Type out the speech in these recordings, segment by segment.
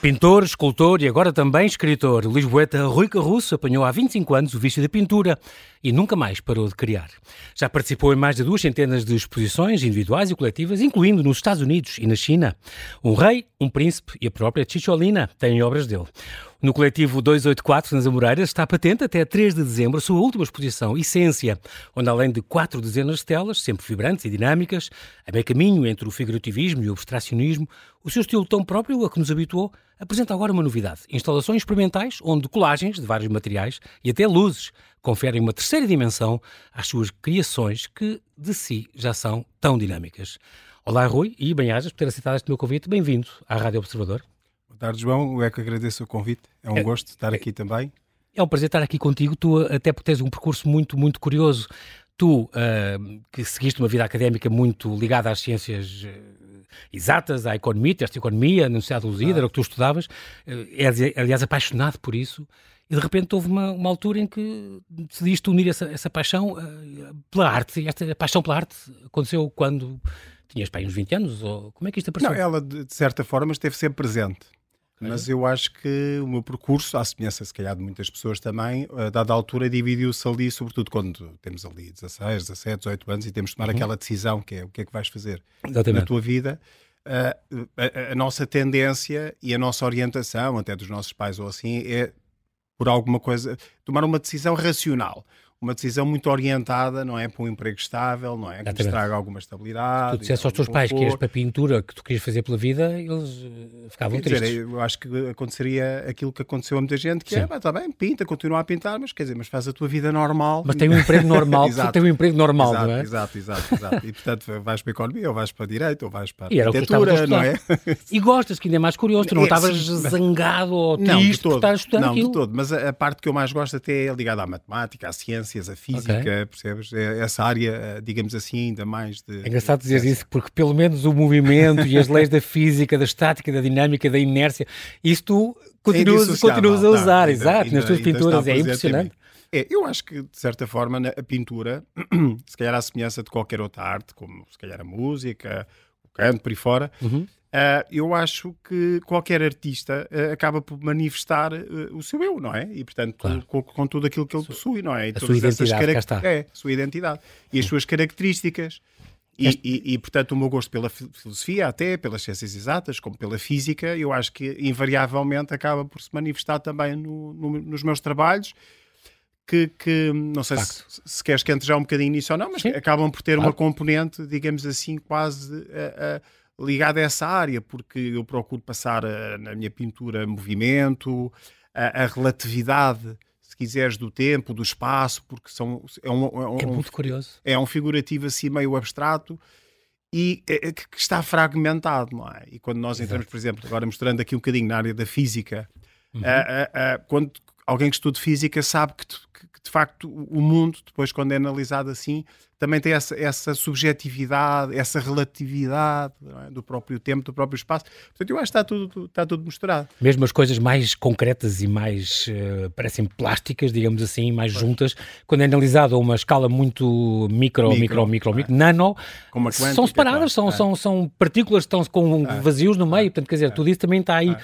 Pintor, escultor e agora também escritor, Luís Boeta Rui Carruço apanhou há 25 anos o vício da pintura e nunca mais parou de criar. Já participou em mais de duas centenas de exposições individuais e coletivas, incluindo nos Estados Unidos e na China. Um rei, um príncipe e a própria Chicholina têm obras dele. No coletivo 284, nas Amoreiras, está patente até 3 de dezembro a sua última exposição, Essência, onde além de quatro dezenas de telas, sempre vibrantes e dinâmicas, a meio caminho entre o figurativismo e o abstracionismo, o seu estilo tão próprio a que nos habituou, apresenta agora uma novidade. Instalações experimentais, onde colagens de vários materiais e até luzes conferem uma terceira dimensão às suas criações que, de si, já são tão dinâmicas. Olá, Rui, e bem-ajas por ter aceitado este meu convite. Bem-vindo à Rádio Observador. Tarde, João. Eu é que agradeço o convite. É um é, gosto estar aqui também. É um prazer estar aqui contigo, tu, até porque tens um percurso muito, muito curioso. Tu, uh, que seguiste uma vida académica muito ligada às ciências uh, exatas, à economia, teste economia na Universidade de ah. era o que tu estudavas, uh, és, aliás, apaixonado por isso, e de repente houve uma, uma altura em que decidiste unir essa, essa paixão uh, pela arte. Esta paixão pela arte aconteceu quando tinhas pai uns 20 anos? Ou como é que isto apareceu? Não, ela de certa forma esteve sempre presente. Mas eu acho que o meu percurso, à semelhança se calhar de muitas pessoas também, a dada altura dividiu-se ali, sobretudo quando temos ali 16, 17, 18 anos e temos de tomar uhum. aquela decisão que é o que é que vais fazer Exatamente. na tua vida. Uh, a, a, nossa tendência e a nossa orientação, até dos nossos pais ou assim, é por alguma coisa, tomar uma decisão racional uma decisão muito orientada, não é? Para um emprego estável, não é? Que nos traga alguma estabilidade. Se tu disseste aos teus pais que ias para a pintura, que tu querias fazer pela vida, eles eh, ficavam quer tristes. Dizer, eu acho que aconteceria aquilo que aconteceu a muita gente, que é, Sim. é, está bem, pinta, continua a pintar, mas quer dizer, mas faz a tua vida normal. Mas tem um emprego normal, tem um emprego normal, exato, não é? Exato, exato, exato. E portanto vais para a economia, ou vais para a direito, ou vais para a arquitetura, não é? E gostas, que ainda é mais curioso, tu não é, estavas zangado ou triste não, de todo, por estar estudando não, aquilo. Não, de todo, mas a, a, parte que eu mais gosto até é ligada à matemática, às ciências, à física, okay percebes? É essa área, eh, digamos assim, ainda mais de. É engraçado dizer isso, porque pelo menos o movimento e as leis da física, da estática, da dinâmica, da inércia, isso tu continuas, é continuas a usar, não, exato, ainda, nas tuas pinturas, é impressionante. É, eu acho que, de certa forma, a pintura, se calhar à semelhança de qualquer outra arte, como se calhar a música, o canto, por aí fora, uhum. Uh, eu acho que qualquer artista uh, acaba por manifestar uh, o seu eu, não é? E, portanto, claro. com, com, tudo aquilo que ele possui, não é? E a sua identidade, cá está. É, a sua identidade. E as suas características. E, e, e, portanto, o meu gosto pela filosofia, até pelas ciências exatas, como pela física, eu acho que invariavelmente acaba por se manifestar também no, no, nos meus trabalhos. Que, que não sei se, se, queres que entre já um bocadinho nisso ou não, mas acabam por ter claro. uma componente, digamos assim, quase. Uh, ligado a essa área, porque eu procuro passar a, eh, na minha pintura movimento, a, a, relatividade, se quiseres, do tempo, do espaço, porque são, é, um, é, um, é muito curioso. É um figurativo assim meio abstrato e é, é que está fragmentado, não é? E quando nós entramos, por exemplo, agora mostrando aqui um bocadinho na área da física, uhum. a, a, quando alguém que estuda física sabe que, que, que, de facto o mundo, depois quando é analisado assim, também tem essa, essa subjetividade, essa relatividade é? do próprio tempo, do próprio espaço. Portanto, eu acho que está tudo, está tudo misturado. Mesmo as coisas mais concretas e mais, uh, parecem plásticas, digamos assim, mais pois. juntas, quando é analisado a uma escala muito micro, micro, micro, micro, micro é. nano, quântica, são separadas, são, é. são, são partículas que estão com é. vazios no meio. Portanto, quer dizer, tudo isso também está aí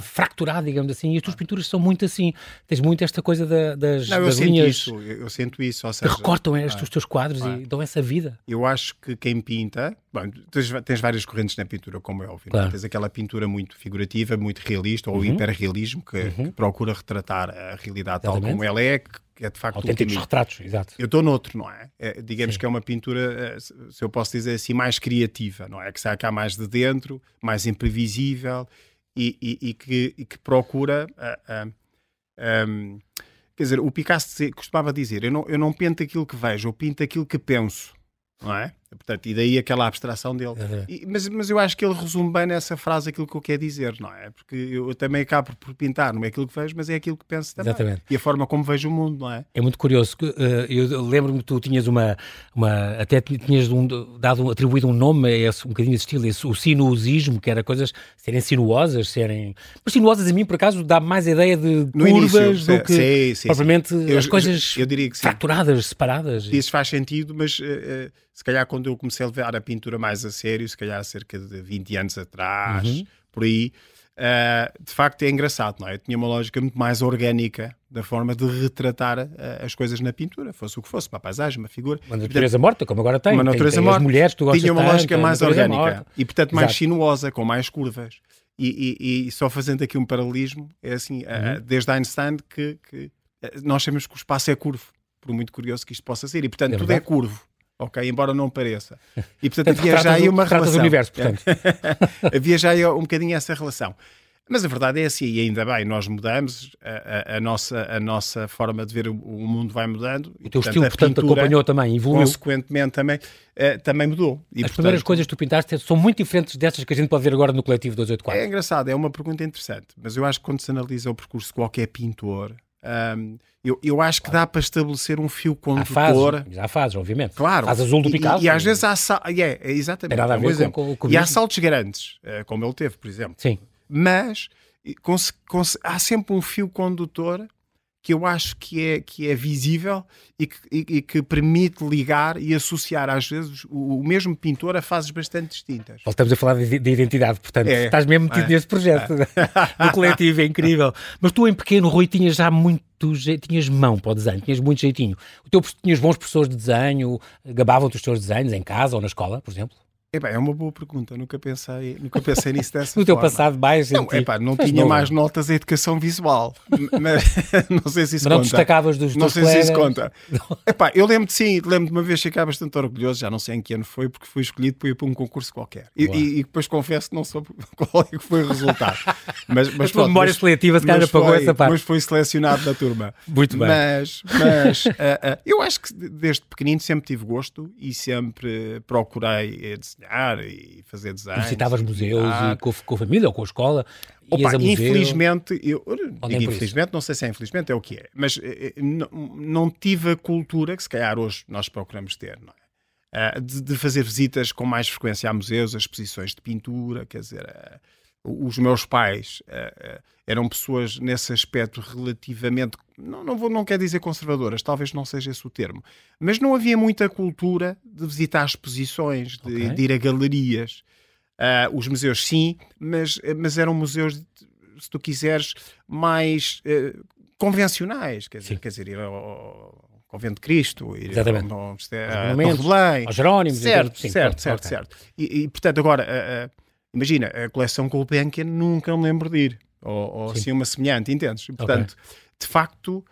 fracturado, digamos assim, e as tuas pinturas são muito assim. Tens muito esta coisa da, das, Não, das linhas. Isso, eu, sinto isso. Ou seja, recortam estes, os teus quadros e dão essa vida. Eu acho que quem pinta, bom, tens, tens várias correntes na pintura, como é óbvio. É? Claro. Tens aquela pintura muito figurativa, muito realista, ou uhum. hiperrealismo, que, uhum. que, procura retratar a realidade Exatamente. tal como ela é, que é de facto autênticos retratos, exato. Eu estou noutro, não é? é digamos Sim. que é uma pintura, eh, se eu posso dizer assim, mais criativa, não é? Que sai cá mais de dentro, mais imprevisível e, e, e, que, e que, procura. Uh, uh, um, Quer dizer, o Picasso costumava dizer: eu não, eu não pinto aquilo que vejo, eu pinto aquilo que penso, não é? Portanto, e daí aquela abstração dele. Uhum. E, mas, mas eu acho que ele resume bem nessa frase aquilo que eu quero dizer, não é? Porque eu também acabo por pintar, não é aquilo que vejo, mas é aquilo que penso também. Exatamente. E a forma como vejo o mundo, não é? É muito curioso. Uh, eu lembro-me que tu tinhas uma, uma até tinhas um, dado, atribuído um nome a esse, um bocadinho de estilo, esse, o sinuosismo, que era coisas serem sinuosas, serem. Mas sinuosas a mim, por acaso, dá mais a ideia de no curvas início, do que sim, sim, propriamente sim. as eu, coisas eu diria que fraturadas, separadas. Isso faz sentido, mas uh, se calhar quando eu comecei a levar a pintura mais a sério, se calhar há cerca de 20 anos atrás, uhum. por aí, Uh, de facto é engraçado, não é? Eu tinha uma lógica muito mais orgânica da forma de retratar uh, as coisas na pintura, fosse o que fosse, uma paisagem, uma figura. Uma natureza morta, como agora tem. Uma natureza tem, tem morta. mulheres, tu tinha uma tanto, lógica mais orgânica morta. e, portanto, mais Exato. sinuosa, com mais curvas. E, e, e, só fazendo aqui um paralelismo, é assim, uhum. uh, desde Einstein que, que, nós sabemos que o espaço é curvo, por muito curioso que isto possa ser, e portanto é tudo é curvo ok? Embora não pareça. E portanto havia já aí uma relação. do universo, portanto. havia já aí um bocadinho essa relação. Mas a verdade é assim, e ainda bem, nós mudamos, a, a, a nossa, a nossa forma de ver o, o mundo vai mudando. O teu estilo, portanto, acompanhou também, evoluiu. Consequentemente também, uh, também mudou. E, As portanto, primeiras coisas que tu pintaste são muito diferentes destas que a gente pode ver agora no Coletivo 284. É engraçado, é uma pergunta interessante, mas eu acho que quando se analisa o percurso de qualquer pintor, um, eu, eu acho que dá para estabelecer um fio condutor. Há fases, há fases, obviamente. Claro. Faz azul do Picasso. E, e, às vezes há. Yeah, é, exatamente. nada a ver com, com, com e há saltos grandes, uh, como ele teve, por exemplo. Sim. Mas há sempre um fio condutor que eu acho que é, que é visível e que, e, e que permite ligar e associar, às vezes, o, o, mesmo pintor a fases bastante distintas. Voltamos a falar de, de identidade, portanto, é, estás mesmo metido é, neste projeto é. do coletivo, é incrível. Mas tu, em pequeno, Rui, tinhas já muito tinhas mão para o desenho, tinhas muito jeitinho. O teu, tinhas bons professores de desenho, gabavam-te os teus desenhos em casa ou na escola, por exemplo? Epá, é uma boa pergunta, nunca pensei, nunca pensei nisso dessa no forma. teu passado mais Não, epá, não tinha não, mais notas em educação visual, mas não sei se isso mas não conta. destacavas dos Não sei colegas. se isso conta. Epá, eu lembro de sim, lembro de uma vez ficar bastante orgulhoso, já não sei em que ano foi, porque fui escolhido para ir para um concurso qualquer. E, e, e depois confesso que não soube qual é que foi o resultado. Mas, mas, pronto, memória mas, seletiva se calhar apagou essa parte. Mas foi selecionado na turma. Muito bem. Mas, mas uh, uh, eu acho que desde pequenino sempre tive gosto e sempre procurei desenhar e fazer design. Visitavas museus e com, com, a família ou com a escola? Opa, infelizmente, eu, digo infelizmente, não sei se é infelizmente, é o que é, mas não, não tive a cultura que se calhar hoje nós procuramos ter, não é? Uh, de, de, fazer visitas com mais frequência a museus, a exposições de pintura, quer dizer, uh, os meus pais uh, eram pessoas nesse aspecto relativamente, não, não, vou, não quer dizer conservadoras, talvez não seja esse o termo, mas não havia muita cultura de visitar exposições, de, okay. de ir a galerias. Uh, os museus sim, mas, mas eram museus, se tu quiseres, mais uh, convencionais, quer dizer, quer dizer, ir ao Convento de Cristo, ir Exatamente. ao, ao, ao de Belém. Aos Jerónimos. Certo, sim, certo, certo, okay. certo. E, e, portanto, agora, uh, imagina, a coleção Gulbenkian nunca me lembro de ir ou, ou assim uma semelhante, entendes? Portanto, okay. de facto,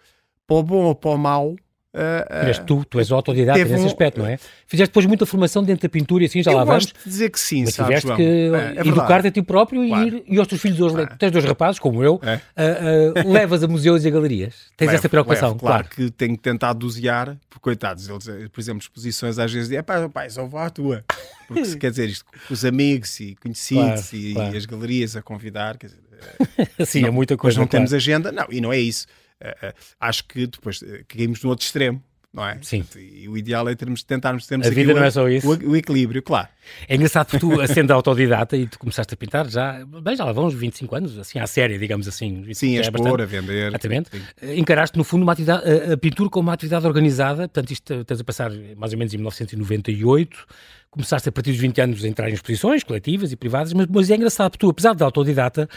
para o bom ou para o mau. Uh, tu, tu és autodidata nesse um... aspecto, não é? Fizeste depois muita formação dentro da pintura e assim, já eu lá vamos. gosto de dizer que sim, mas sabes, tiveste que é, é educar-te a ti próprio claro. e, ir, e aos teus filhos hoje, tens dois rapazes, como eu, é. uh, uh, levas a museus e a galerias. Tens levo, essa preocupação, levo, claro. claro. que tenho que tentar dosear, porque coitados, eles, por exemplo, exposições às vezes dizem, pá, pai, só vou à tua. Porque se quer dizer isto, os amigos e conhecidos claro, e, e, as galerias a convidar, quer dizer, Sim, não, é muita coisa. Mas não temos agenda, não, e não é isso. Uh, uh, acho que depois uh, caímos no outro extremo. Não é? Sim. E o ideal é termos, tentarmos termos a vida o, não é só isso. O, o, equilíbrio, claro. É engraçado porque tu, sendo autodidata e tu começaste a pintar já, bem, já lá vão uns 25 anos, assim, à série, digamos assim. Sim, a é expor, a vender. Exatamente. Sim. Encaraste, no fundo, uma atividade, a, a, pintura como uma atividade organizada, portanto, isto estás a passar mais ou menos em 1998, começaste a partir dos 20 anos a entrar em exposições coletivas e privadas, mas, mas é engraçado, porque tu, apesar de autodidata,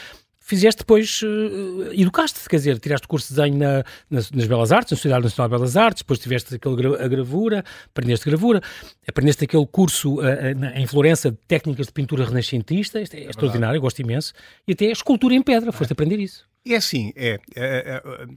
fizeste depois, uh, educaste-te, quer dizer, tiraste o curso de desenho na, nas, nas, Belas Artes, na Sociedade Nacional de Belas Artes, depois tiveste aquele, a gravura, aprendeste gravura, aprendeste aquele curso uh, uh, em Florença de técnicas de pintura renascentista, isto é, é extraordinário, gosto imenso, e até a escultura em pedra, foste é. aprender isso. E é assim, é, é, é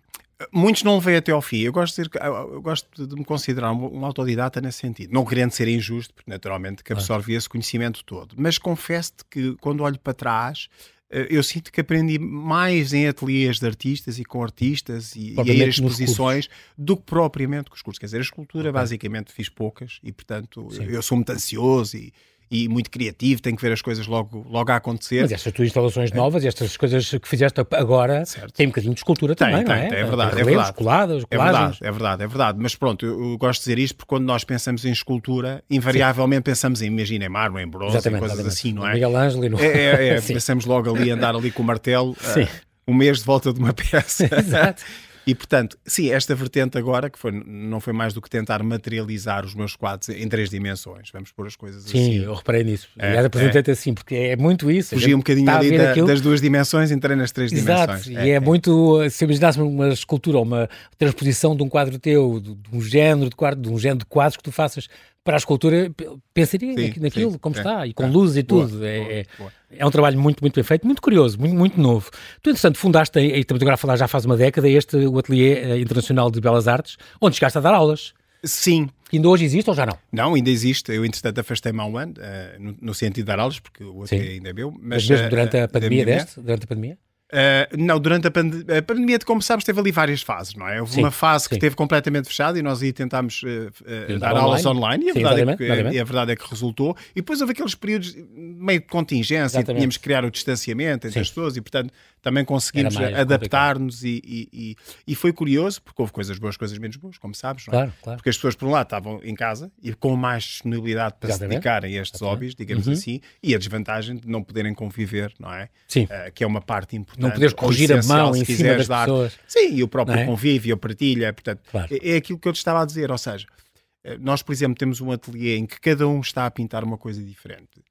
Muitos não veem até ao fim. Eu gosto de, dizer, eu gosto de me considerar um, um, autodidata nesse sentido. Não querendo ser injusto, porque naturalmente que absorvi esse conhecimento todo. Mas confesso-te que quando olho para trás, eu sinto que aprendi mais em ateliês de artistas e com artistas e, e a exposições do que propriamente com os cursos. Quer dizer, a escultura okay. basicamente fiz poucas e, portanto, Sim. eu sou muito ansioso e, e muito criativo, tenho que ver as coisas logo, logo a acontecer. Mas estas tuas instalações novas, estas coisas que fizeste agora, certo. têm um bocadinho de escultura tem, também, tem, não é? Tem, é verdade, relevos, é verdade. coladas, é verdade, é verdade, é verdade. Mas pronto, eu, eu, gosto de dizer isto porque quando nós pensamos em escultura, invariavelmente Sim. pensamos em, imagina, em mármore, em bronze, exatamente, coisas exatamente. assim, não é? Miguel Ângelo e no... É, é, é pensamos logo ali andar ali com o martelo, uh, um mês de volta de uma peça. Exato. E portanto, sim, esta vertente agora, que foi, não foi mais do que tentar materializar os meus quadros em três dimensões, vamos pôr as coisas sim, assim. Sim, eu reparei nisso. É, Aliás, apresentei-te é. assim, porque é muito isso. Fugi um bocadinho ali da, das duas dimensões, entrei nas três Exato. dimensões. E é, é, muito, se imaginasse uma escultura ou uma transposição de um quadro teu, de, de um género de quadro, de um género de quadros que tu faças para a escultura, pensaria sim, naquilo, sim, como é, está, e com é, luzes e tudo. Boa, é, boa, boa. é, um trabalho muito, muito bem feito, muito curioso, muito, muito novo. Tu, entretanto, fundaste, e estamos agora a falar já faz uma década, este, o Ateliê eh, Internacional de Belas Artes, onde chegaste a dar aulas. Sim. Que ainda hoje existe ou já não? Não, ainda existe. Eu, entretanto, afastei-me há um ano, uh, no, no, sentido de dar aulas, porque o ateliê ainda é meu. Mas, mas mesmo durante a pandemia deste? Durante a pandemia? Uh, não, durante a, pande a, pandemia, como sabes, teve ali várias fases, não é? Houve sim, uma fase sim. que esteve completamente fechada e nós aí tentámos uh, uh, dar online. aulas online e a, sim, verdade é que, e a verdade é que resultou. E depois houve aqueles períodos meio de contingência e tínhamos que criar o distanciamento entre as pessoas e, portanto, também conseguimos adaptar-nos e, e, e, foi curioso, porque houve coisas boas, coisas menos boas, como sabes, não é? Claro, claro. Porque as pessoas, por um lado, estavam em casa e com mais disponibilidade para Exatamente. se dedicarem a estes Exatamente. hobbies, digamos uhum. assim, e a desvantagem de não poderem conviver, não é? Sim. Uh, que é uma parte importante. Não poderes corrigir a mão em cima das dar. pessoas. Sim, e o próprio é? convívio, a partilha, portanto, claro. é, é aquilo que eu te estava a dizer, ou seja, eh, nós, por exemplo, temos um ateliê em que cada um está a pintar uma coisa diferente.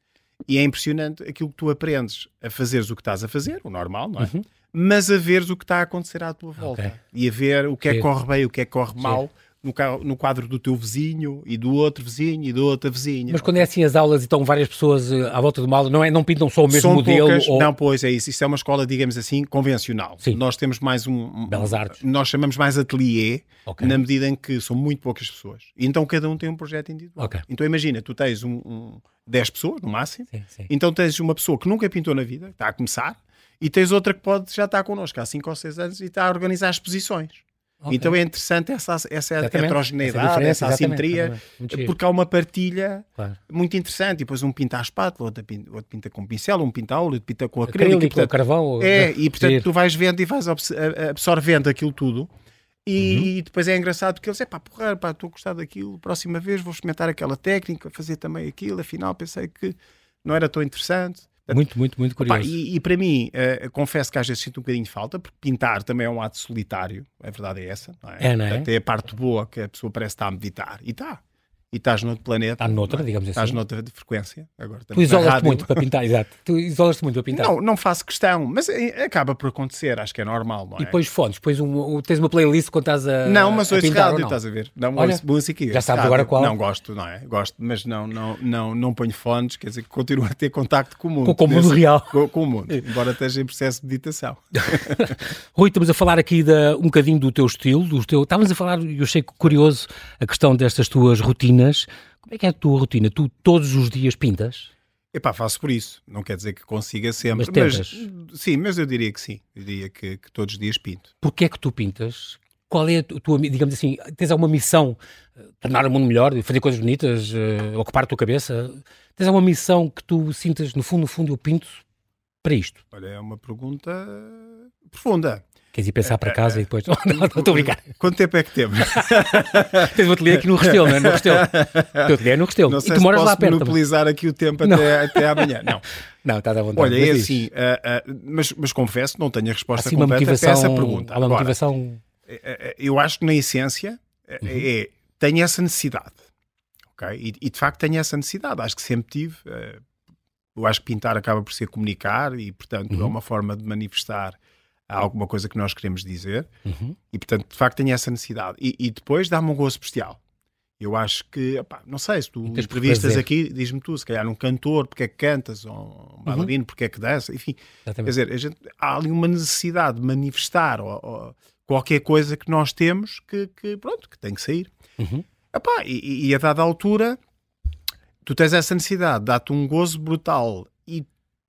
E é impressionante aquilo que tu aprendes a fazeres o que estás a fazer, o normal, não é? Uhum mas a veres o que está a acontecer à tua volta okay. e a ver o que é que corre bem, o que é que corre mal. No, no quadro do teu vizinho e do outro vizinho e do outra vizinha. Mas quando é assim as aulas e estão várias pessoas eh, à volta do mal, não, é, não pintam só o mesmo São modelo? Poucas, ou... Não, pois é isso. Isso é uma escola, digamos assim, convencional. Sim. Nós temos mais um, um. Belas artes. Nós chamamos mais ateliê, okay. na medida em que são muito poucas pessoas. Então cada um tem um projeto individual. Okay. Então imagina, tu tens um, um 10 pessoas, no máximo. Sim, sim. Então tens uma pessoa que nunca pintou na vida, está a começar, e tens outra que pode já estar connosco há 5 ou 6 anos e está a organizar exposições. Okay. Então é interessante essa, essa heterogeneidade, essa, essa assimetria, porque há uma partilha claro. muito interessante. E depois um pinta à espátula, outro pinta, outro pinta com pincel, um pinta a óleo, outro pinta com acrílico. acrílico portanto, carvão. É, e portanto tu vais vendo e vais absorvendo aquilo tudo. E, uhum. depois é engraçado porque eles, é pá, porra, pá, estou a gostar daquilo, próxima vez vou experimentar aquela técnica, fazer também aquilo, afinal pensei que não era tão interessante. Muito, muito, muito curioso. Opa, e, e, para mim, uh, confesso que às vezes sinto um bocadinho de falta, porque pintar também é um ato solitário, a verdade é essa. Não é? É, não é? Até a parte boa que a pessoa parece estar a meditar. E está e estás noutro planeta. Está noutra, é? digamos assim. Estás noutra de frequência. Agora, tu isolas-te muito para pintar, exato. Tu isolas-te muito para pintar. Não, não faço questão, mas é, acaba por acontecer, acho que é normal, não é? E depois fones, depois um, tens uma playlist quando estás a Não, mas ouço rádio, estás a ver? Não, Olha, ouço música. Já sabes agora qual? Não, gosto, não é? Gosto, mas não, não, não, não ponho fones, quer dizer que continuo a ter contacto com o mundo. Com, o mundo real. Com, com, o mundo, embora esteja em processo de meditação. Rui, estamos a falar aqui um bocadinho do teu estilo, do teu... Estávamos a falar, eu achei curioso a questão destas tuas rotinas, como é que é a tua rotina? Tu todos os dias pintas? Epá, faço por isso. Não quer dizer que consiga sempre. Mas, mas sim, mas eu diria que sim. Eu diria que, que todos os dias pinto. Porquê é que tu pintas? Qual é a tua, digamos assim, tens alguma missão? Eh, tornar o mundo melhor, fazer coisas bonitas, uh, ocupar a tua cabeça? Tens alguma missão que tu sintas, no fundo, no fundo, eu pinto para isto? Olha, é uma pergunta profunda. Queres ir pensar para casa e depois. não, estou a brincar. Quanto tempo é que temos? Tens o ateliê aqui no Restelo, não é? No Restelo. O teu ateliê é no Restelo. Não sei e tu moras posso lá perto. monopolizar aqui o tempo até, até amanhã. Não. Não, estás à vontade. Olha, é assim, uh, uh, mas, mas confesso, não tenho a resposta assim, completa para essa pergunta. Há uma Agora, motivação. Eh, eu acho que na essência uhum. é, tenho essa necessidade. Okay? E, e, de facto tenho essa necessidade. Acho que sempre tive. Uh, eu acho que pintar acaba por ser comunicar e, portanto, é uhum. é uma forma de manifestar há alguma coisa que nós queremos dizer uhum. e, portanto, de facto, tenho essa necessidade. E, e depois dá-me um gosto especial. Eu acho que, opá, não sei, se tu entrevistas aqui, diz-me tu, se calhar um cantor, porque é que cantas, ou um uhum. bailarino, uhum. porque é que dança, enfim. Exatamente. Quer dizer, gente, há ali uma necessidade de manifestar ou, ou qualquer coisa que nós temos que, que, pronto, que tem que sair. Uhum. Epá, e, e a dada altura, tu tens essa necessidade, dá-te um gozo brutal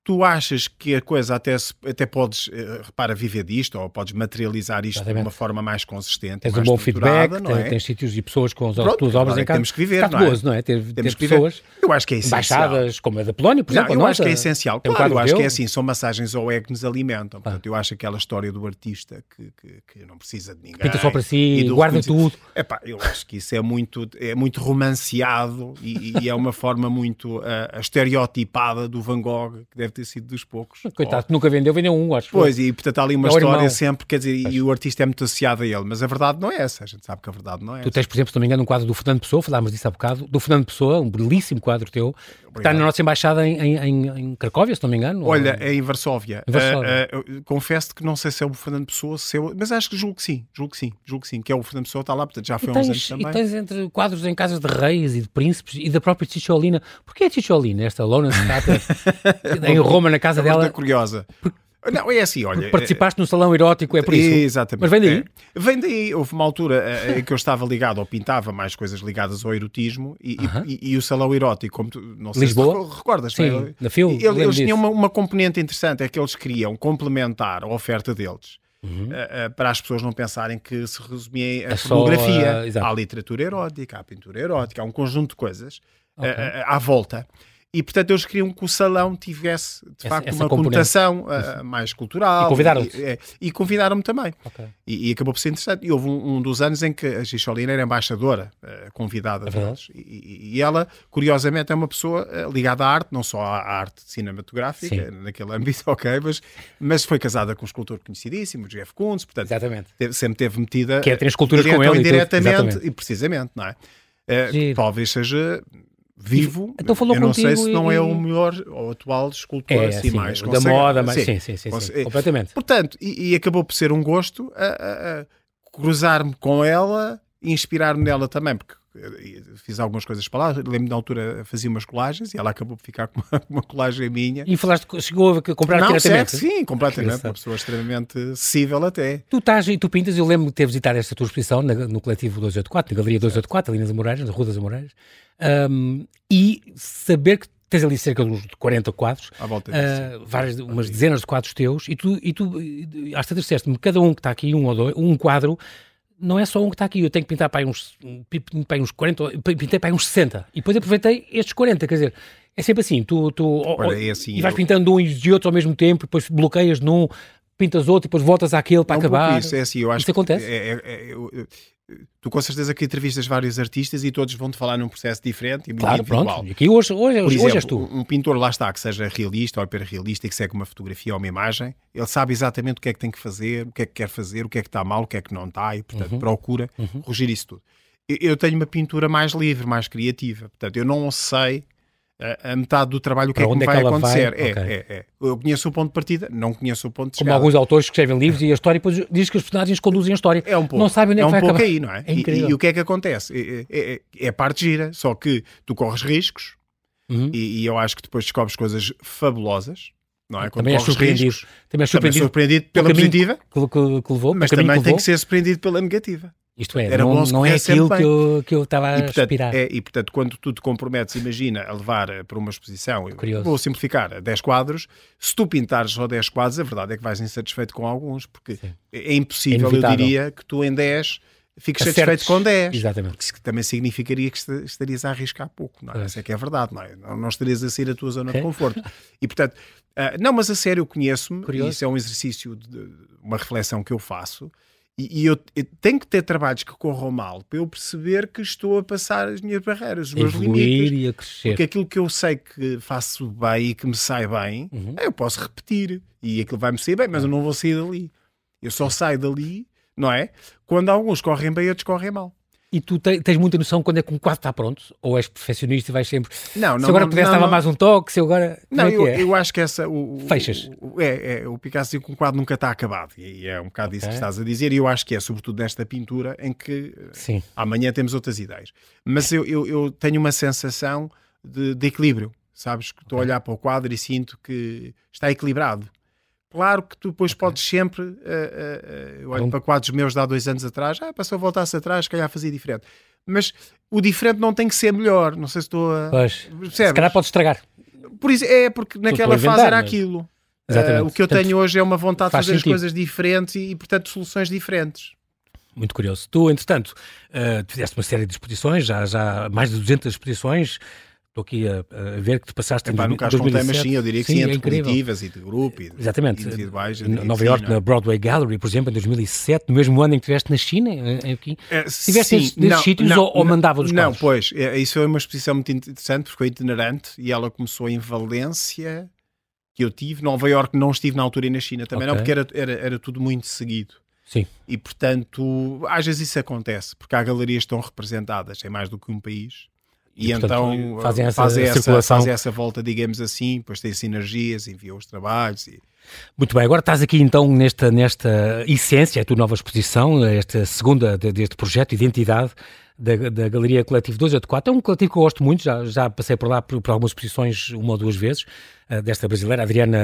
tu achas que a coisa até, até podes, eh, repara, viver disto, ou podes materializar isto Exatamente. de uma forma mais consistente. Tens mais um bom feedback, não é? tens sítios e pessoas com as Pronto, tuas obras em casa. Temos que viver, não é? Gozo, não é? Ter, temos ter pessoas eu acho que é essencial. baixadas, como a da Polónia, por exemplo. Não, eu nossa, acho que é essencial. Claro, um eu acho que é assim, são massagens ao ego que nos alimentam. Portanto, ah. eu acho aquela história do artista que, que, que não precisa de ninguém. Pinta só para si, guarda tudo. Epá, eu acho que isso é muito, é muito romanceado e, e é uma forma muito uh, estereotipada do Van Gogh, que deve ter ter sido dos poucos. Coitado, oh. nunca vendeu, vendeu um, acho. Pois, e portanto há ali uma é história irmão. sempre, quer dizer, e, e o artista é muito associado a ele, mas a verdade não é essa, a gente sabe que a verdade não é Tu essa. tens, por exemplo, se não me engano, um quadro do Fernando Pessoa, falámos disso há bocado, do Fernando Pessoa, um belíssimo quadro teu, que está na nossa embaixada em, em, em Cracóvia, se não me engano. Olha, ou... é em Varsóvia. Em Varsóvia. Uh, uh, confesso que não sei se é o Fernando Pessoa, se é o... mas acho que julgo que sim, julgo que sim, julgo que sim, que é o Fernando Pessoa, está lá, portanto já foi e tens, uns anos também. E tens entre quadros em casas de reis e de príncipes e da própria Ticciolina. Porquê a Ticciolina, esta Lona Strata, em Roma, na casa é dela? curiosa. Não, é assim, olha. Participaste no salão erótico, é por isso. Exatamente. Mas vem daí? É. Vem daí. Houve uma altura em que eu estava ligado, ou pintava mais coisas ligadas ao erotismo, e, uh -huh. e, e o salão erótico, como tu, não sei Lisboa? se recordas. Sim, na filme. Eles, eles tinham uma, uma, componente interessante, é que eles queriam complementar a oferta deles. Uhum. Uh, uh, para as pessoas não pensarem que se resumia a é pornografia, só, uh, à literatura erótica, à pintura erótica, há um conjunto de coisas okay. à volta. E, portanto, eles queriam que o salão tivesse, de essa, facto, essa uma conotação uh, mais cultural. E convidaram-te? E, é, e convidaram-me também. Okay. E, e, acabou por ser interessante. E houve um, um, dos anos em que a Xixolina era embaixadora, uh, convidada é deles. E, e, ela, curiosamente, é uma pessoa uh, ligada à arte, não só à arte cinematográfica, Sim. naquele âmbito, ok, mas, mas foi casada com um escultor conhecidíssimo, Jeff Koons, portanto, Exatamente. Teve, sempre teve metida... Que é, tem esculturas com ele. indiretamente, e, precisamente, não é? talvez seja vivo. Então falou eu não sei se e... não é o melhor ou atual escultor é, assim, sim, mais da moda, mas sim, sim, sim, sim completamente. Portanto, e, e, acabou por ser um gosto a, a, a cruzar-me com ela e inspirar-me nela também, porque fiz algumas coisas para lá. Lembro-me na altura fazia umas colagens e ela acabou por ficar com uma, uma colagem minha. E falaste, chegou a comprar não, diretamente? Certo, sim, completamente. Uma pessoa extremamente acessível até. Tu estás e tu pintas, eu lembro de ter visitado esta tua exposição na, no coletivo 284, na Galeria 284, ali nas Amoreiras, na Rua das Amoreiras, um, e saber que tens ali cerca de uns 40 quadros, uh, várias, umas dezenas de quadros teus, e tu, e tu hasta disseste-me, cada um que está aqui, um ou dois, um quadro, não é só um que está aqui, eu tenho que pintar para aí uns, para uns 40, pintei para aí uns 60, e depois aproveitei estes 40, quer dizer, é sempre assim, tu, tu é assim, e vais eu... pintando um e outro ao mesmo tempo, depois bloqueias num, pintas outro, e depois voltas àquele para é um acabar. Isso, é assim, eu acho isso acontece? É, é, é, tu com certeza que entrevistas vários artistas e todos vão-te falar num processo diferente e claro, individual. pronto. E aqui hoje, hoje, Por hoje exemplo, és tu. Um pintor lá está, que seja realista ou hiperrealista e que segue uma fotografia ou uma imagem, ele sabe exatamente o que é que tem que fazer, o que é que quer fazer, o que é que está mal, o que é que não está e, portanto, uhum. procura uhum. corrigir isso tudo. Eu tenho uma pintura mais livre, mais criativa. Portanto, eu não sei a, metade do trabalho o que é que me é vai acontecer. Vai? É, okay. é, é. Eu conheço o ponto de partida, não conheço o ponto de chegada. Como alguns autores que escrevem livros e a história depois diz que os personagens conduzem a história. É um pouco. Não sabem onde é, é que um vai pouco acabar. aí, não é? é. E, e, o que é que acontece? É, é, é, é parte gira, só que tu corres riscos uhum. e, e, eu acho que depois descobres coisas fabulosas. Não é? Quando também é surpreendido. Riscos, também é surpreendido, surpreendido pela positiva, que, que, que levou, mas também tem que ser surpreendido pela negativa. Isto é, Era não, não é aquilo que eu, que eu estava a portanto, aspirar. É, e portanto, quando tu te comprometes, imagina, a levar para uma exposição, Curioso. vou simplificar, 10 quadros, se tu pintares só 10 quadros, a verdade é que vais insatisfeito com alguns, porque Sim. é impossível, é eu diria, que tu em 10 fiques Acertes. satisfeito com 10. Exatamente. Porque também significaria que estarias a arriscar pouco, não é? Essa é que é a verdade, não é? Não estarias a sair da tua zona de conforto. E portanto, uh, não, mas a sério, eu conheço-me, e isso é um exercício, de, uma reflexão que eu faço, e, eu, eu, tenho que ter trabalhos que corram mal para eu perceber que estou a passar as minhas barreiras, os meus limites. E a crescer. Porque aquilo que eu sei que faço bem e que me sai bem, uhum. eu posso repetir. E aquilo vai-me sair bem, mas eu não vou sair dali. Eu só saio dali, não é? Quando alguns correm bem, outros correm mal. E tu te, tens muita noção quando é que um quadro está pronto? Ou és perfeccionista e vais sempre. Não, não. Se agora não, pudesse, dar mais um toque, se agora. Não, é eu, é? eu acho que essa. O, Fechas. O, é, é, o Picasso diz que um quadro nunca está acabado. E é um bocado okay. isso que estás a dizer. E eu acho que é, sobretudo nesta pintura, em que Sim. amanhã temos outras ideias. Mas eu, eu, eu tenho uma sensação de, de equilíbrio. Sabes? Que estou a olhar para o quadro e sinto que está equilibrado. Claro que tu depois okay. podes sempre. Uh, uh, uh, olho para quadros meus de há dois anos atrás. Ah, se eu voltasse atrás, se calhar fazia diferente mas o diferente não tem que ser melhor. Não sei se estou a. Pois. Percebes? Se calhar pode estragar. Por isso, é porque naquela inventar, fase era mas... aquilo. Uh, o que eu Portanto, tenho hoje é uma vontade de fazer sentido. as coisas diferentes e, e, portanto, soluções diferentes. Muito curioso. Tu, entretanto, uh, fizeste uma série de exposições, já, já mais de 200 exposições, Estou aqui a, a, ver que te passaste Epá, em nunca as contei, mas sim, eu diria que sim, sim entre é coletivas e de grupo e de, Exatamente. individuais. Em Nova York, na Broadway Gallery, por exemplo, em 2007, no mesmo ano em que estiveste na China, aqui. É, Estiveste nesses, nesses sítios não, ou, ou mandava os Não, pois, é, isso foi uma exposição muito interessante, porque foi itinerante e ela começou em Valência, que eu tive. Nova York não estive na altura e na China também okay. não, porque era, era, era tudo muito seguido. Sim. E portanto, às vezes isso acontece, porque há galerias que estão representadas em mais do que um país. E, e portanto, então fazem essa, fazem, essa, fazem essa volta, digamos assim, depois têm sinergias, enviam os trabalhos. E... Muito bem, agora estás aqui então nesta, nesta essência, a tua nova exposição, esta segunda deste projeto, Identidade, da, da Galeria Coletivo 284. É um coletivo que eu gosto muito, já, já passei por lá por, por algumas exposições uma ou duas vezes, uh, desta brasileira, Adriana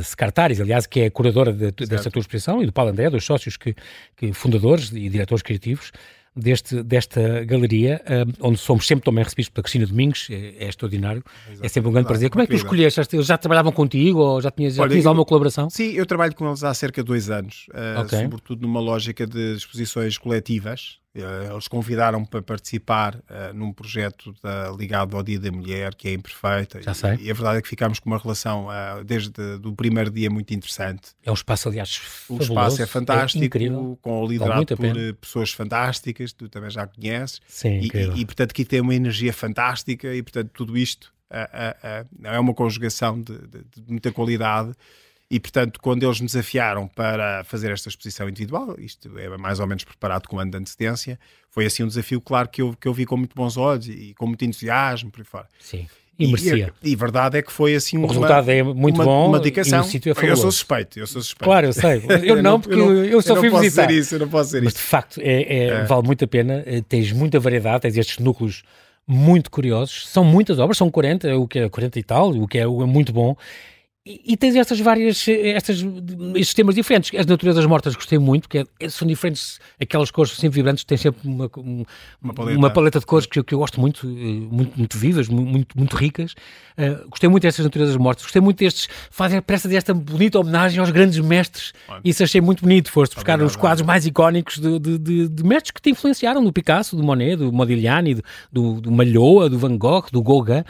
uh, Scartaris, aliás, que é curadora de, desta tua exposição, e do Paulo André, dos sócios que, que fundadores e diretores criativos deste, desta galeria, uh, onde somos sempre também recebidos pela Cristina Domingos, é, é extraordinário, é sempre um grande prazer. Como é que tu escolheste? Eles já trabalhavam contigo ou já tinhas, já Olha, tinhas alguma colaboração? Sim, eu trabalho com eles há cerca de dois anos, uh, okay. sobretudo numa lógica de exposições coletivas, eles convidaram-me para participar uh, num projeto da, ligado ao Dia da Mulher, que é imperfeita. Já sei. E, e a verdade é que ficámos com uma relação uh, desde o primeiro dia muito interessante. É um espaço, aliás, O espaço é fantástico, é com liderado por pena. pessoas fantásticas, tu também já conheces. Sim, e, e, e, portanto, aqui tem uma energia fantástica e, portanto, tudo isto uh, é uma conjugação de, de, de muita qualidade e, portanto, quando eles me desafiaram para fazer esta exposição individual, isto é mais ou menos preparado com um ano de antecedência, foi assim um desafio, claro, que eu, que eu vi com muito bons olhos e com muito entusiasmo, por aí fora. Sim. E, merecia. E, e verdade é que foi assim uma, O resultado é muito uma, bom uma dedicação. e é. Eu sou suspeito, eu sou suspeito. Claro, eu sei. Eu, não, porque eu, não, eu só eu fui visitar. Isso, eu não posso Mas isso. de facto, é, é, é. vale muito a pena. Eh, tens muita variedade, tens estes núcleos muito curiosos. São muitas obras, são 40, o que é 40 e tal, o que é muito bom. E, tens estas várias, estas, estes temas diferentes. As naturezas mortas gostei muito, porque é, são diferentes, aquelas cores sempre vibrantes, têm sempre uma, uma, paleta. uma paleta de cores que, que, eu gosto muito, eh, muito, muito vivas, muito, muito ricas. Uh, gostei muito destas naturezas mortas, gostei muito destes, fazem pressa desta bonita homenagem aos grandes mestres. Olha. Isso achei muito bonito. Foste buscar os quadros mais icónicos de, de, de, de, mestres que te influenciaram, do Picasso, do Monet, do Modigliani, do, do Malhoa, do Van Gogh, do Gauguin, uh,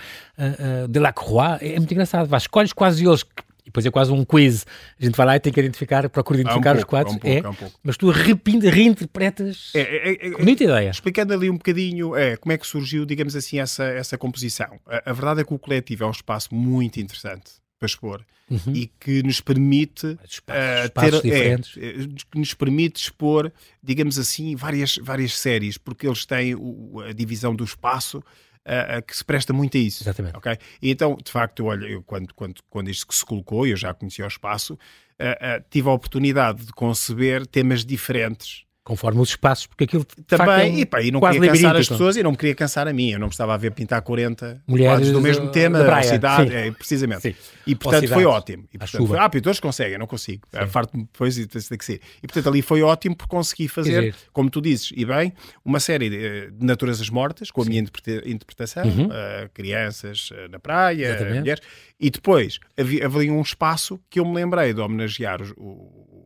uh, de Lacroix. É, é muito engraçado. Vai, escolhes quase eles depois é quase um quiz. A gente vai lá e tem que identificar, procura identificar um pouco, os quadros. É, um pouco, é, um pouco. Mas tu reinterpretas. É, é, é, bonita ideia. Explicando ali um bocadinho é, como é que surgiu, digamos assim, essa, essa composição. A, a verdade é que o coletivo é um espaço muito interessante para expor. Uhum. e que nos permite espaços, uh, ter diferentes. É, que nos permite expor, digamos assim, várias, várias séries, porque eles têm o, a divisão do espaço uh, que se presta muito a isso. Exatamente. Okay? E então, de facto, olha, eu, quando, quando, quando isto se colocou, eu já conhecia o espaço, uh, tive a oportunidade de conceber temas diferentes Conforme os espaços, porque aquilo também, é e, pá, e não queria cansar as pessoas e não me queria cansar a mim. Eu não me estava a ver pintar 40 mulheres do mesmo tema, da praia. cidade, é, precisamente. Sim. E portanto foi ótimo. E, portanto, foi, ah, pintores conseguem, não consigo. É, farto depois e tem que ser. E portanto ali foi ótimo por conseguir fazer, como tu dizes, e bem, uma série de, de naturezas mortas, com a Sim. minha interpretação, uhum. uh, crianças uh, na praia, Exatamente. mulheres, e depois havia, havia um espaço que eu me lembrei de homenagear os,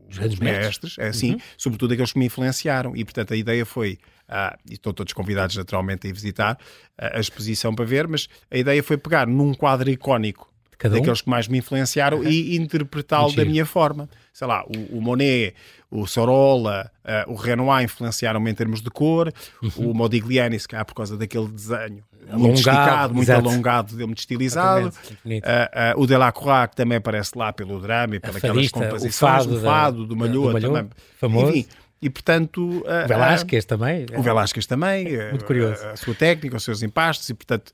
os, os mestres, é assim, uhum. sobretudo aqueles que me influenciaram. E portanto a ideia foi, ah, e estão todos convidados naturalmente a ir visitar a, a exposição para ver, mas a ideia foi pegar num quadro icónico Cada daqueles um? que mais me influenciaram uhum. e interpretá-lo da minha forma. Sei lá, o, o Monet, o Sorolla, uh, o Renoir influenciaram-me em termos de cor, uhum. o Modigliani, se calhar por causa daquele desenho alongado, muito esticado, muito exato. alongado, deu muito estilizado. Uh, uh, o Delacroix, que também aparece lá pelo drama e pelas composições, o fado, o fado do Malhoa, também. Famoso. Enfim, e portanto. O Velázquez também. O Velázquez também. Muito curioso. A, a, sua técnica, os seus impastos, e portanto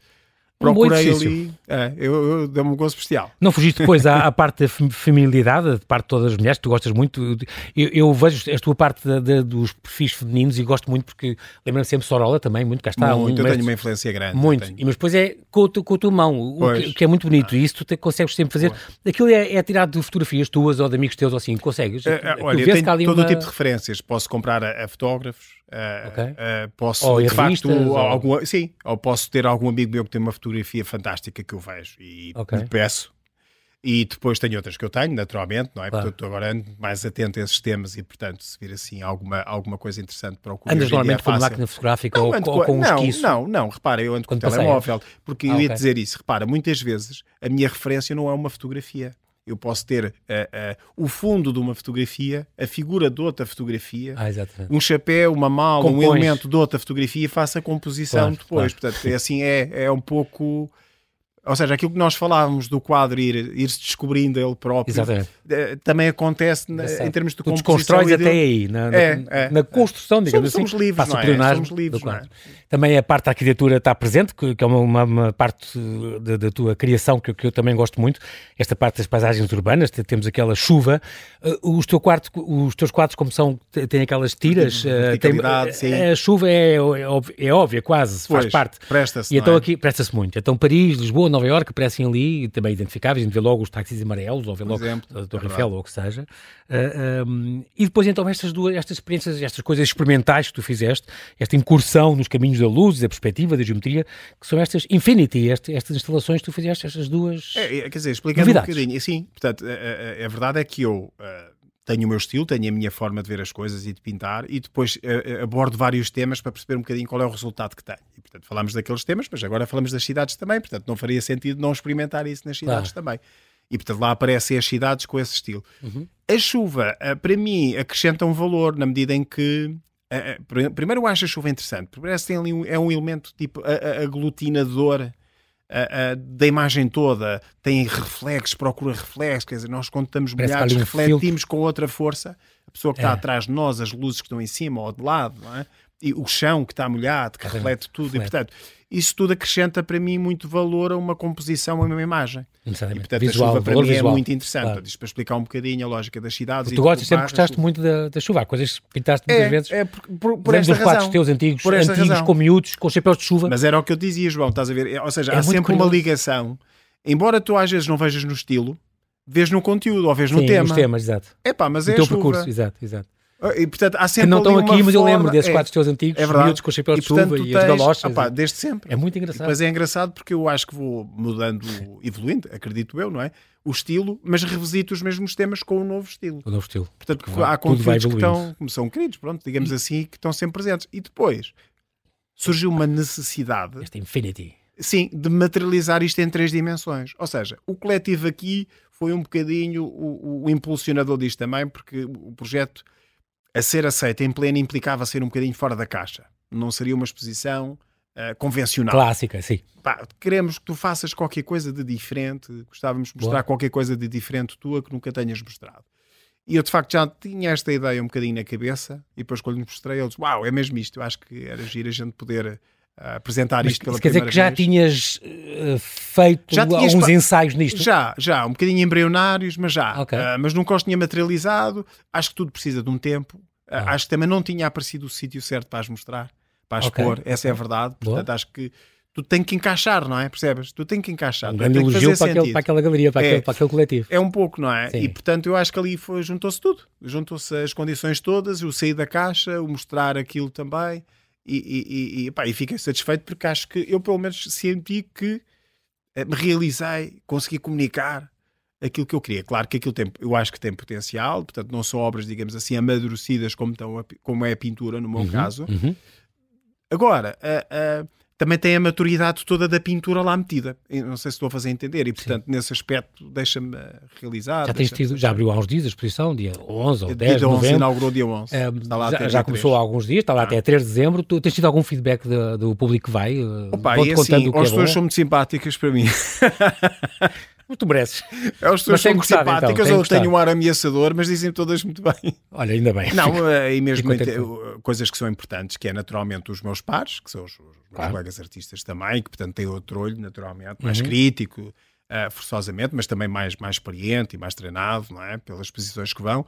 procurei ali. É, eu, eu dei-me um gosto especial. Não fugiste depois à, à parte da feminilidade, de parte de todas as mulheres, tu gostas muito. Eu, eu vejo a tua parte da, da, dos perfis femininos e gosto muito porque lembro-me sempre Sorolla também, muito cá está. Muito, um eu tenho uma influência grande. Muito, e, mas depois é com, com a tua mão, o que, que, é muito bonito. Ah. E isso tu te, consegues sempre fazer. Pois. Aquilo é, é tirado de fotografias tuas ou de amigos teus ou assim, consegues? É, olha, eu tenho todo uma... o tipo de referências. Posso comprar a, a fotógrafos Uh, okay. uh, posso, ou de facto, ou... algum, sim, ou posso ter algum amigo meu que tem uma fotografia fantástica que eu vejo e okay. lhe peço. E depois tenho outras que eu tenho, naturalmente, não é? Claro. Portanto, agora ando mais atento a esses temas e, portanto, se vir assim alguma, alguma coisa interessante para o Andas normalmente com máquina fotográfica não, ou, com, ou com um não, esquiço? Não, não, repara, eu ando com o telemóvel, porque ah, eu ia okay. dizer isso. Repara, muitas vezes a minha referência não é uma fotografia eu posso ter uh, uh, o fundo de uma fotografia, a figura de outra fotografia, ah, um chapéu, uma mala, Compões. um elemento de outra fotografia e faço a composição claro, depois. Claro. Portanto, é assim, é, é um pouco. Ou seja, aquilo que nós falávamos do quadro ir, ir se descobrindo ele próprio, Exatamente. eh, também acontece na, em termos de Tu composição. de- até aí, na, na- É, é, na construção, digamos Somos- assim. livres, o é? Somos livres, não é? Também a parte da arquitetura está presente, que, que é uma, uma- uma parte da, tua criação que, eu- que eu também gosto muito. Esta parte das paisagens urbanas, te- temos aquela chuva. Uh, os, teu quarto, os teus quadros, como são, têm aquelas tiras. uh, tem- a chuva é, é, óbvia, é óbvia, quase, faz Pois, parte. presta-se, E então é? aqui presta-se muito. Então Paris, Lisboa, Nova Iorque aparecem ali, também identificáveis, a gente vê logo os táxis amarelos, ou vê logo exemplo, a é Torre verdade. Eiffel, ou o que seja. Ah, um, e depois então estas duas, estas experiências, estas coisas experimentais que tu fizeste, esta incursão nos caminhos da luz, da perspectiva, da geometria, que são estas Infinity, este- estas instalações que tu fizeste, estas duas... É, é, quer dizer, explicando Novidades. um bocadinho. Sim, portanto, a, a- a verdade é que eu ah, tenho o meu estilo, tenho a minha forma de ver as coisas e de pintar, e depois ah, abordo vários temas para perceber um bocadinho qual é o resultado que tenho. E, portanto, falamos daqueles temas, mas agora falamos das cidades também, portanto, não faria sentido não experimentar isso nas cidades também. E, portanto, lá aparecem as cidades com esse estilo. A chuva, ah, para mim, acrescenta um valor na medida em que. pr- primeiro, eu acho a chuva interessante, porque parece que tem ali um, é um elemento tipo aglutinador da imagem toda, tem reflexos, procura reflexos, quer dizer, nós quando estamos Parece molhados um refletimos com outra força, a pessoa que está É. atrás de nós, as luzes que estão em cima ou de lado, é? e o chão que está molhado, que reflete tudo, Reflete. e portanto, isso tudo acrescenta para mim muito valor a uma composição, a uma imagem. E Necessariamente. portanto, visual, a chuva para mim visual. é muito interessante. Claro. Isto para explicar um bocadinho a lógica das cidades. Tu e de gostas, sempre gostaste as- muito da, da chuva, há coisas que pintaste muitas É, vezes. é por, por, por esta dos razão. teus antigos, Por esta antigos razão. com miúdos, com chapéus de chuva. Mas era o que eu dizia, João, estás a ver? É, Ou seja, É há sempre uma curioso. ligação. Embora tu às vezes não vejas no estilo, vês no conteúdo ou vês no Sim, tema. nos temas, exato. É pá, mas No é teu a chuva. percurso, exato, exato. E, portanto, há Que sempre não ali estão aqui, mas eu lembro desses é, quadros teus antigos, é verdade. miúdos com chapéus E, de chuva portanto, e as galochas. opá, desde sempre. É muito engraçado. Depois é engraçado porque eu acho que vou mudando, evoluindo, acredito eu, não é? O estilo, mas revisito os mesmos temas com um novo estilo. O novo estilo. Portanto, Porque há conflitos que estão, como são queridos, pronto, digamos assim, que estão sempre presentes. E depois surgiu uma necessidade, Este Infinity. sim, de materializar isto em três dimensões. Ou seja, o coletivo aqui foi um bocadinho o, o impulsionador disto também, porque o projeto a ser aceito em pleno implicava ser um bocadinho fora da caixa. Não seria uma exposição ah, convencional. Clássica, sim. Pá, queremos que tu faças qualquer coisa de diferente, gostávamos de mostrar Boa. qualquer coisa de diferente tua que nunca tenhas mostrado. E eu de facto já tinha esta ideia um bocadinho na cabeça, e depois quando lhe mostrei, ele disse: Uau, é mesmo isto. Eu acho que era giro a gente poder apresentar Mas isto pela isso quer dizer primeira que já vez. tinhas eh, feito Já tinhas alguns ensaios nisto? Já, já, um bocadinho embrionários, mas já. Ok. Ah, mas nunca os tinha materializado. Acho que tudo precisa de um tempo. Ah, Ah. Acho que também não tinha aparecido o sítio certo para as mostrar, para as Ok, expor. Essa é a verdade. Boa. Portanto, acho que tu tem que encaixar, não é? Percebes? Tu tem que encaixar. Um grande elogio para, aquele- para aquela galeria, para, É. aquele, para aquele coletivo. É um pouco, não é? Sim. E portanto eu acho que ali juntou-se tudo. Juntou-se as condições todas, o sair da caixa, o mostrar aquilo também. E, e, e, pá, e fiquei satisfeito porque acho que eu pelo menos senti que eh, me realizei, consegui comunicar aquilo que eu queria. Claro que aquilo tem, eu acho que tem potencial, portanto não são obras, digamos assim, amadurecidas como, estão a como é a pintura no meu Uhum, caso. uhum. Agora, a- a- também tem a maturidade toda da pintura lá metida. Não sei se estou a fazer entender. E, portanto, nesse aspecto, deixa-me eh, realizar. Já tens tido, já abriu há uns dias a exposição, dia 11 ou Dia 10 de 11, novembro. inaugurou dia 11. Eh, já, já dia começou há 3. alguns dias, está lá Ah. até 3 de dezembro. Tu tens tido algum feedback de- do público que vai? Eh, Opa, e assim, o que as é bom? pessoas são muito simpáticas para mim. Tu mereces. Mas pessoas tem são muito então, simpáticas ou têm um ar ameaçador, mas dizem todas muito bem. Olha, ainda bem. Não, eh, e mesmo eh, coisas que são importantes, que é naturalmente os meus pares, que são os, os meus Claro. colegas artistas também, que portanto têm outro olho, naturalmente, mais Uhum. crítico, eh, forçosamente, mas também mais, mais experiente e mais treinado, não é? Pelas exposições que vão.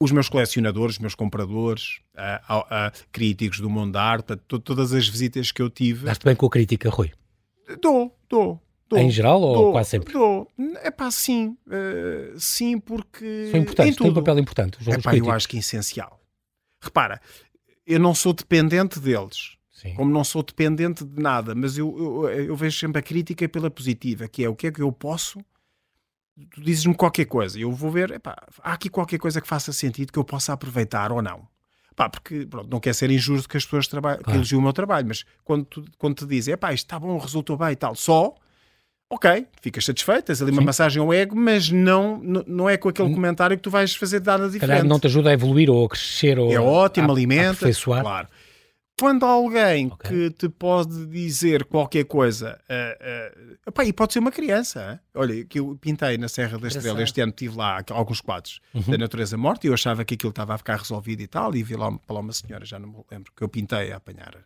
Os meus colecionadores, os meus compradores, ah, ah, críticos do mundo da arte, todas as visitas que eu tive, Daste bem com a crítica, Rui. dou, dou. Dou, Em geral ou dou, quase sempre? Dou. É pá, sim. eh, sim, porque. São importantes, têm um papel importante. É pá, eu acho que é essencial. Repara, eu não sou dependente deles, Sim. como não sou dependente de nada, mas eu, eu, eu vejo sempre a crítica pela positiva, que é o que é que eu posso. Tu dizes-me qualquer coisa, eu vou ver, epá, há aqui qualquer coisa que faça sentido que eu possa aproveitar ou não. Pá, porque pronto, não quer ser injusto que as pessoas trabalhem, que Claro. elogiam o meu trabalho, mas quando, tu, quando te dizem, epá, isto está bom, resultou bem e tal, só, ok, ficas satisfeito, tens ali uma Sim. massagem ao ego, mas não, não, é com aquele comentário que tu vais fazer nada Se calhar diferente. não te ajuda a evoluir ou a crescer ou É ótimo, a alimenta. aperfeiçoar. Claro. quando alguém okay. que te pode dizer qualquer coisa, uh, uh, epá, e pode ser uma criança, hein? olha, que eu pintei na Serra da Estrela este ano, tive lá alguns quadros uhum. da natureza morta e eu achava que aquilo estava a ficar resolvido e tal, e vi lá, lá uma senhora, já não me lembro, que eu pintei a apanhar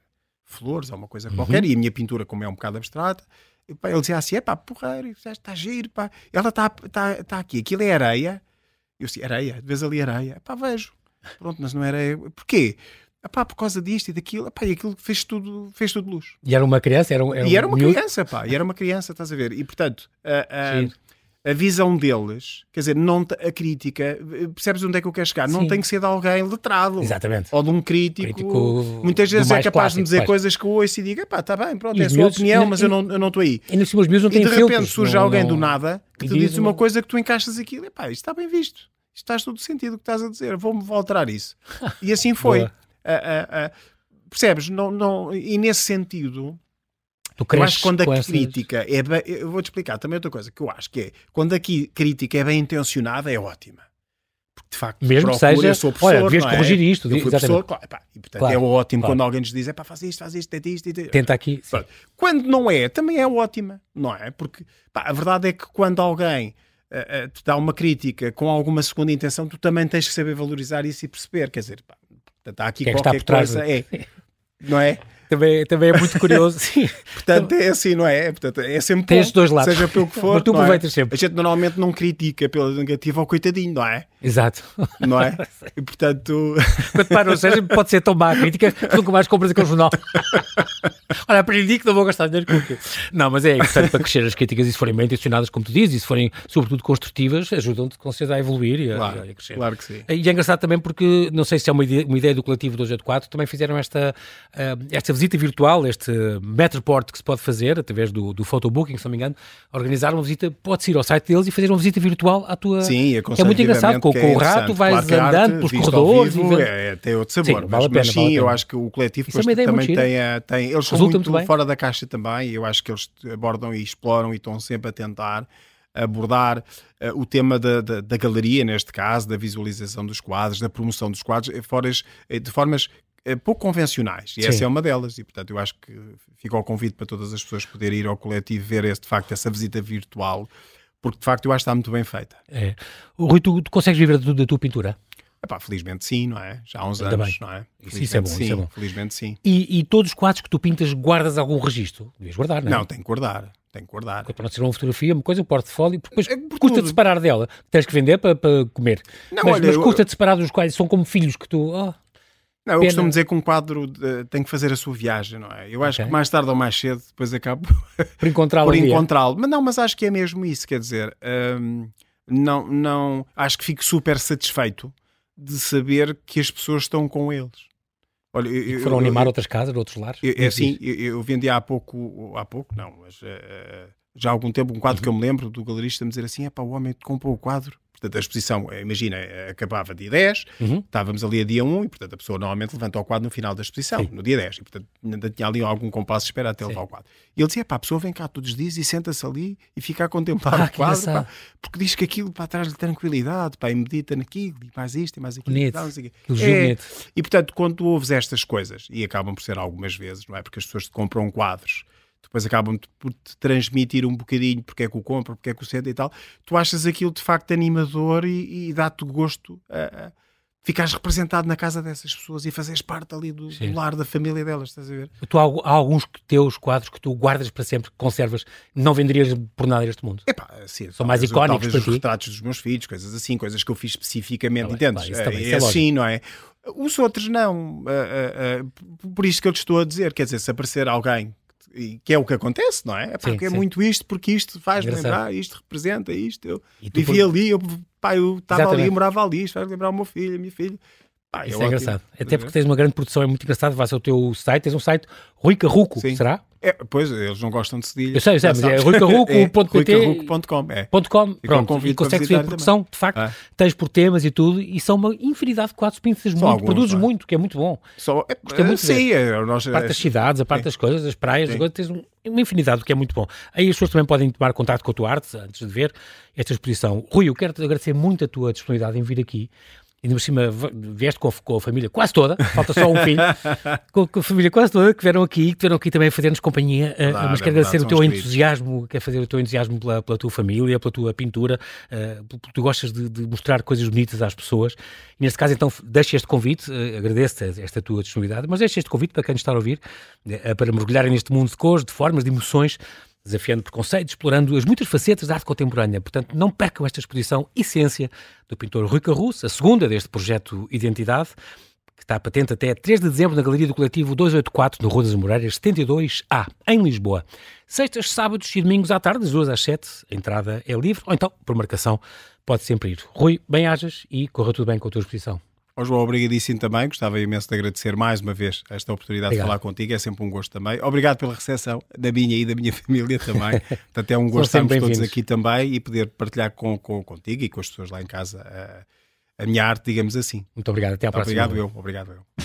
flores ou uma coisa uhum. qualquer, e a minha pintura, como é um bocado abstrata, ele dizia assim: é pá, porreiro, está giro, pá. ela está tá, tá aqui, aquilo é areia. Eu disse: areia, vês ali areia, pá, vejo. Pronto, mas não era areia. Porquê? Epá, por causa disto e daquilo, epá, e aquilo fez tudo, fez tudo luz. E era uma criança? Era, era e era uma criança, pá, e era uma criança, estás a ver? E portanto, a, a, a visão deles, quer dizer, não a crítica, percebes onde é que eu quero chegar? Sim. Não tem que ser de alguém letrado. Exatamente. Ou de um crítico. crítico muitas vezes é capaz clássico, de me dizer faz. coisas que eu ouço e digo, epá, está bem, pronto, e é a sua miúdos, opinião, e, mas e, eu não, eu não estou aí. E, nos meus não e de repente filtros, surge não, alguém não... do nada que te diz uma coisa que tu encaixas aquilo, epá, isto está bem visto. Isto estás todo sentido o que estás a dizer, vou-me alterar isso. E assim foi. percebes? Não, não, e nesse sentido, tu eu acho que quando a essas... crítica é bem, eu vou-te explicar também outra coisa que eu acho que é quando a crítica é bem intencionada é ótima. Porque de facto, mesmo que seja, eu sou professor, olha, devias corrigir isto. Eu fui professor, claro, e portanto claro, é ótimo claro. quando alguém nos diz, é pá, faz isto, faz isto, tenta isto, tenta... tenta aqui. Quando não é, também é ótima, não é? Porque pá, a verdade é que quando alguém uh, uh, te dá uma crítica com alguma segunda intenção, tu também tens que saber valorizar isso e perceber, quer dizer, pá, está aqui que é qualquer coisa, é, não é? também, também é muito curioso. Sim. Portanto, é assim, não é? Portanto, é sempre Tem estes dois lados. Seja pelo que for. Mas tu é? aproveitas é? sempre. A gente normalmente não critica pela negativa ao coitadinho, não é? Exato. Não é? E portanto. Quanto mais não seja, pode ser tão má a crítica que nunca mais compras aquele jornal. Olha, aprendi que não vou gastar dinheiro com aquilo. Não, mas é importante para crescer as críticas e se forem bem intencionadas, como tu dizes, e se forem, sobretudo, construtivas, ajudam-te com certeza a evoluir e a, claro, a crescer. Claro que sim. E é engraçado também porque, não sei se é uma ideia, uma ideia do coletivo 284, também fizeram esta, uh, esta visita virtual, este Metroport que se pode fazer através do, do photobooking, se não me engano, organizar uma visita, pode ir ao site deles e fazer uma visita virtual à tua. Sim, é muito engraçado, com, com o rato vais claro andando pelos corredores. Vivo, e... é, tem outro sabor, sim, vale mas, pena, mas sim, vale eu acho que o coletivo é também tem, tem. Eles são muito, muito fora da caixa também, eu acho que eles abordam e exploram e estão sempre a tentar abordar uh, o tema da, da, da, galeria, neste caso, da visualização dos quadros, da promoção dos quadros, eh, eh, de formas pouco convencionais. E Sim. essa é uma delas. E, portanto, eu acho que fica o convite para todas as pessoas poderem ir ao coletivo ver, esse, de facto, essa visita virtual, porque, de facto, eu acho que está muito bem feita. É. Rui, tu, tu consegues viver da tua pintura? Epá, felizmente sim, não é? Já há uns Ainda anos, bem. não é? Felizmente isso é bom, sim, isso é bom. Felizmente sim. E, e, todos os quadros que tu pintas guardas algum registro? Devias guardar, não é? Não, tem que guardar. Tem que guardar. Para não ser uma fotografia, uma coisa, um portfólio, depois é, custa-te separar dela. Tens que vender para, para comer. Não, mas, mas custa-te separar dos quais são como filhos que tu... Oh, não, eu Pena. costumo dizer que um quadro uh, tem que fazer a sua viagem, não é? Eu acho okay. que mais tarde ou mais cedo depois acabo por encontrá-lo. por encontrá-lo. Mas não, mas acho que é mesmo isso, quer dizer, um, não, não, acho que fico super satisfeito de saber que as pessoas estão com eles. Olha, eu, foram eu, animar eu, outras casas, outros lares? é assim, eu, vendi há pouco, há pouco não, mas uh, já há algum tempo um quadro uhum. que eu me lembro do galerista me dizer assim, é pá, o homem comprou o quadro Portanto, a exposição, eh, imagina, acabava dia 10, uhum. estávamos ali a dia 1 e, portanto, a pessoa normalmente levanta o quadro no final da exposição, Sim. no dia 10. E, portanto, ainda tinha ali algum compasso de espera até Sim. levar o quadro. E ele dizia, pá, a pessoa vem cá todos os dias e senta-se ali e fica a contemplar ah, o quadro, pá, porque diz que aquilo para traz-lhe tranquilidade, pá, e medita naquilo, e mais isto, e mais aquilo. Bonito. E, é, e, portanto, quando tu ouves estas coisas, e acabam por ser algumas vezes, não é? Porque as pessoas compram quadros depois acabam por te transmitir um bocadinho porque é que o compra, porque é que o sente e tal, tu achas aquilo de facto animador e, e dá-te gosto a, a ficares representado na casa dessas pessoas e fazeres parte ali do, do, lar da família delas, estás a ver? Tu, há, há, alguns teus quadros que tu guardas para sempre, que conservas, não venderias por nada neste mundo? Epá, sim, São mais icónicos para ti? os retratos dos meus filhos, coisas assim, coisas que eu fiz especificamente, tá entendes? Bem, é, é, é assim, não é? Os outros não. Uh, uh, uh, por isto que eu te estou a dizer, quer dizer, se aparecer alguém e que é o que acontece, não é? É, porque é muito isto, porque isto faz-me lembrar, isto representa isto. Eu vivi por... ali, eu, pá, eu estava ali, eu morava ali, isto faz lembrar o meu filho, a minha filha. Pá, Isso é, é engraçado. Até porque tens uma grande produção, é muito engraçado. Vais ao teu site, tens um site Rui Carruco, Sim. será? É, pois, eles não gostam de cedilha. Eu sei, eu sei, mas é ruicarruco.pt. É, ruicarruco.com, é. .com, pronto, e consegues ver a produção, também. de facto, ah. tens por temas e tudo, e são uma infinidade de quadros, pintas muito, alguns, produzes é? muito, que é muito bom. Só, é, Gostei muito sim, é, nós, a parte das cidades, a parte das coisas, das praias, agora tens um, uma infinidade, que é muito bom. Aí as pessoas também podem tomar contato com a tua arte, antes de ver esta exposição. Rui, eu quero-te agradecer muito a tua disponibilidade em vir aqui ainda por cima vieste com a, com a, família quase toda, falta só um filho, com, com, a família quase toda, que vieram aqui, que vieram aqui também fazer-nos companhia, uh, mas quero agradecer o teu entusiasmo, quer fazer o teu entusiasmo pela, pela, tua família, pela tua pintura, uh, porque tu gostas de, de, mostrar coisas bonitas às pessoas, e neste caso então deixo este convite, uh, agradeço-te esta tua disponibilidade, mas deixo este convite para quem nos está a ouvir, uh, para mergulharem neste mundo de cores, de formas, de emoções, desafiando preconceitos, explorando as muitas facetas da arte contemporânea. Portanto, não percam esta exposição Essência do pintor Rui Carrus, a segunda deste projeto Identidade, que está patente até 3 de dezembro na Galeria do Coletivo 284, no Rua das Moreiras 72A, em Lisboa. Sextas, sábados e domingos à tarde, das 2 às 7, a entrada é livre, ou então, por marcação, pode sempre ir. Rui, bem-ajas e corra tudo bem com a tua exposição. Ó João, obrigadíssimo também. Gostava imenso de agradecer mais uma vez esta oportunidade Obrigado. de falar contigo. É sempre um gosto também. Obrigado pela recepção da minha e da minha família também. Portanto, é um gosto estarmos todos aqui também e poder partilhar com, com, contigo e com as pessoas lá em casa a, a minha arte, digamos assim. Muito obrigado. Até à próxima. Obrigado eu. Obrigado eu.